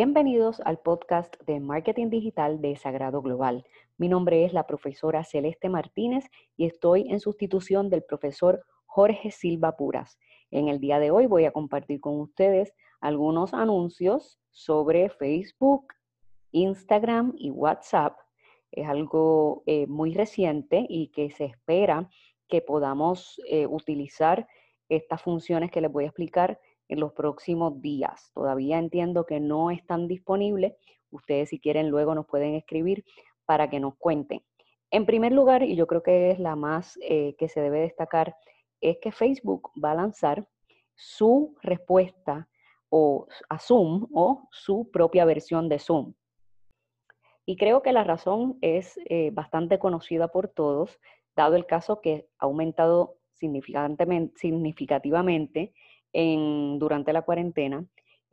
Bienvenidos al podcast de Marketing Digital de Sagrado Global. Mi nombre es la profesora Celeste Martínez y estoy en sustitución del profesor Jorge Silva Puras. En el día de hoy voy a compartir con ustedes algunos anuncios sobre Facebook, Instagram y WhatsApp. Es algo eh, muy reciente y que se espera que podamos eh, utilizar estas funciones que les voy a explicar en los próximos días. Todavía entiendo que no están disponibles. Ustedes si quieren luego nos pueden escribir para que nos cuenten. En primer lugar, y yo creo que es la más eh, que se debe destacar, es que Facebook va a lanzar su respuesta o a Zoom o su propia versión de Zoom. Y creo que la razón es eh, bastante conocida por todos, dado el caso que ha aumentado significativamente durante la cuarentena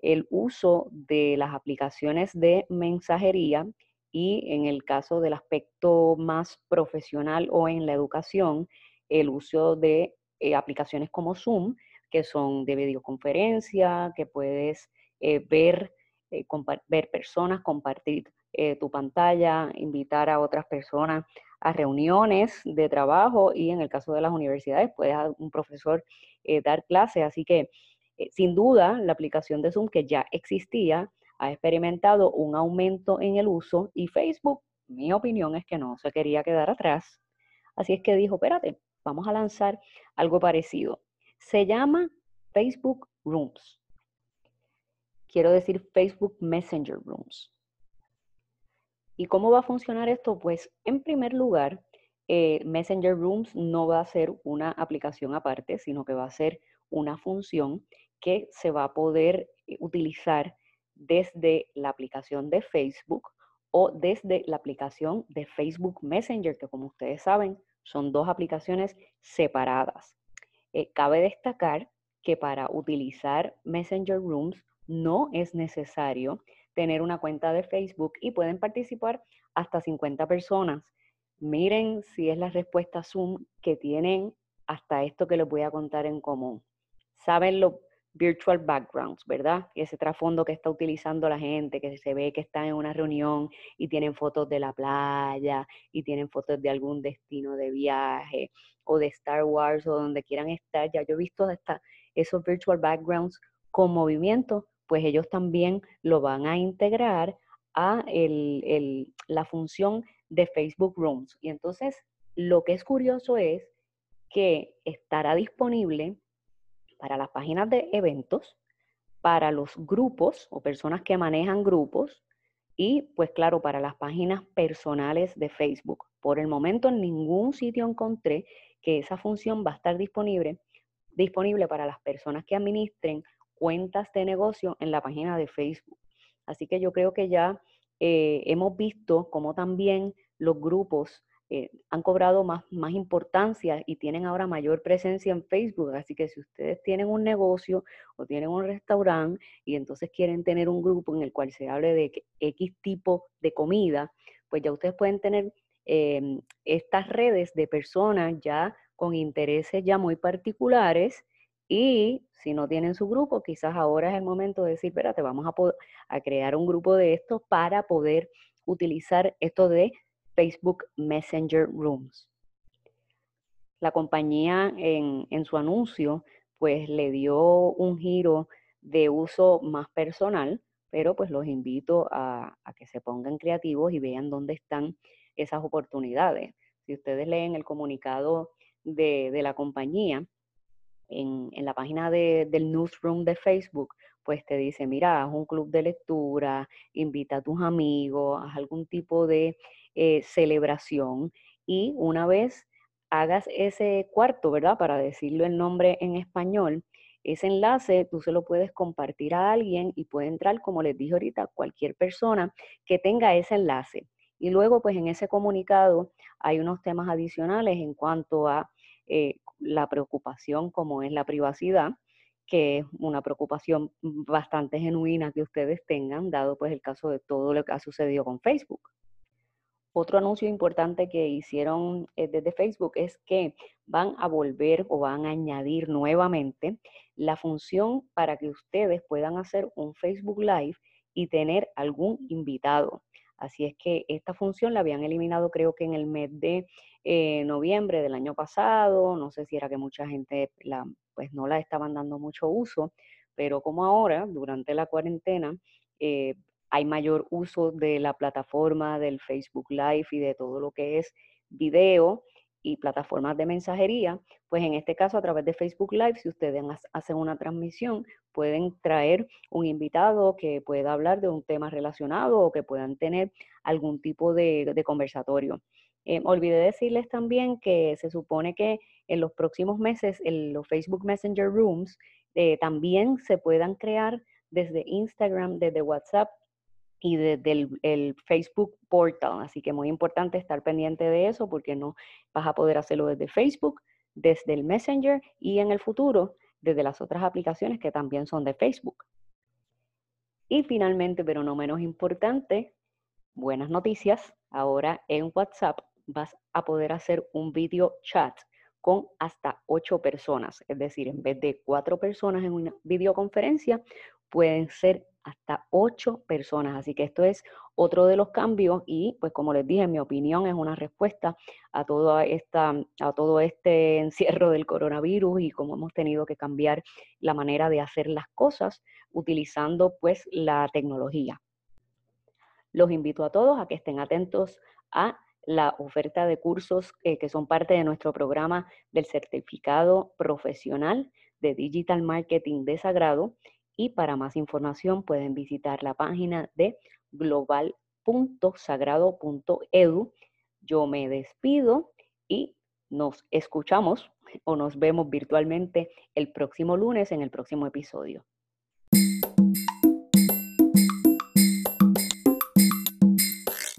el uso de las aplicaciones de mensajería y en el caso del aspecto más profesional o en la educación, el uso de eh, aplicaciones como Zoom, que son de videoconferencia, que puedes eh, ver, eh, ver personas, compartir tu pantalla, invitar a otras personas a reuniones de trabajo y en el caso de las universidades puede un profesor eh, dar clases. Así que eh, sin duda la aplicación de Zoom que ya existía ha experimentado un aumento en el uso y Facebook, mi opinión es que no se quería quedar atrás. Así es que dijo, espérate, vamos a lanzar algo parecido. Se llama Facebook Rooms. Quiero decir Facebook Messenger Rooms. ¿Y cómo va a funcionar esto? Pues en primer lugar, eh, Messenger Rooms no va a ser una aplicación aparte, sino que va a ser una función que se va a poder eh, utilizar desde la aplicación de Facebook o desde la aplicación de Facebook Messenger, que como ustedes saben, son dos aplicaciones separadas. Eh, cabe destacar que para utilizar Messenger Rooms no es necesario tener una cuenta de Facebook y pueden participar hasta 50 personas. Miren si es la respuesta Zoom que tienen hasta esto que les voy a contar en común. Saben los virtual backgrounds, ¿verdad? Ese trasfondo que está utilizando la gente, que se ve que están en una reunión y tienen fotos de la playa y tienen fotos de algún destino de viaje o de Star Wars o donde quieran estar. Ya yo he visto hasta esos virtual backgrounds con movimiento pues ellos también lo van a integrar a la función de Facebook Rooms. Y entonces, lo que es curioso es que estará disponible para las páginas de eventos, para los grupos o personas que manejan grupos y pues claro, para las páginas personales de Facebook. Por el momento en ningún sitio encontré que esa función va a estar disponible, disponible para las personas que administren cuentas de negocio en la página de Facebook. Así que yo creo que ya eh, hemos visto cómo también los grupos eh, han cobrado más, más importancia y tienen ahora mayor presencia en Facebook. Así que si ustedes tienen un negocio o tienen un restaurante y entonces quieren tener un grupo en el cual se hable de X tipo de comida, pues ya ustedes pueden tener em, estas redes de personas ya con intereses ya muy particulares y si no tienen su grupo, quizás ahora es el momento de decir, espérate, vamos a, a crear un grupo de estos para poder utilizar esto de Facebook Messenger Rooms. La compañía en, su anuncio pues le dio un giro de uso más personal, pero pues los invito a, que se pongan creativos y vean dónde están esas oportunidades. Si ustedes leen el comunicado de, de la compañía, en, la página del newsroom de Facebook, pues te dice, mira, haz un club de lectura, invita a tus amigos, haz algún tipo de eh, celebración y una vez hagas ese cuarto, ¿verdad? Para decirlo el nombre en español, ese enlace tú se lo puedes compartir a alguien y puede entrar, como les dije ahorita, cualquier persona que tenga ese enlace. Y luego, pues en ese comunicado hay unos temas adicionales en cuanto a eh, la preocupación como es la privacidad, que es una preocupación bastante genuina que ustedes tengan, dado pues el caso de todo lo que ha sucedido con Facebook. Otro anuncio importante que hicieron eh, desde Facebook es que van a volver o van a añadir nuevamente la función para que ustedes puedan hacer un Facebook Live y tener algún invitado. Así es que esta función la habían eliminado creo que en el mes de eh, noviembre del año pasado, no sé si era que mucha gente pues no la estaban dando mucho uso, pero como ahora, durante la cuarentena, eh, hay mayor uso de la plataforma del Facebook Live y de todo lo que es video y plataformas de mensajería, pues en este caso a través de Facebook Live, si ustedes hacen una transmisión, pueden traer un invitado que pueda hablar de un tema relacionado o que puedan tener algún tipo de, conversatorio. Eh, olvidé decirles también que se supone que en los próximos meses en los Facebook Messenger Rooms eh, también se puedan crear desde Instagram, desde WhatsApp y desde el, Facebook Portal. Así que muy importante estar pendiente de eso porque no vas a poder hacerlo desde Facebook, desde el Messenger y en el futuro desde las otras aplicaciones que también son de Facebook. Y finalmente, pero no menos importante, buenas noticias. Ahora en WhatsApp vas a poder hacer un video chat con hasta ocho personas. Es decir, en vez de cuatro personas en una videoconferencia, pueden ser hasta ocho personas. Así que esto es otro de los cambios y pues como les dije, mi opinión es una respuesta a, toda esta, a todo este encierro del coronavirus y cómo hemos tenido que cambiar la manera de hacer las cosas utilizando pues la tecnología. Los invito a todos a que estén atentos a la oferta de cursos eh, que son parte de nuestro programa del certificado profesional de Digital Marketing de Sagrado y para más información pueden visitar la página de global.sagrado.edu. Yo me despido y nos escuchamos o nos vemos virtualmente el próximo lunes en el próximo episodio.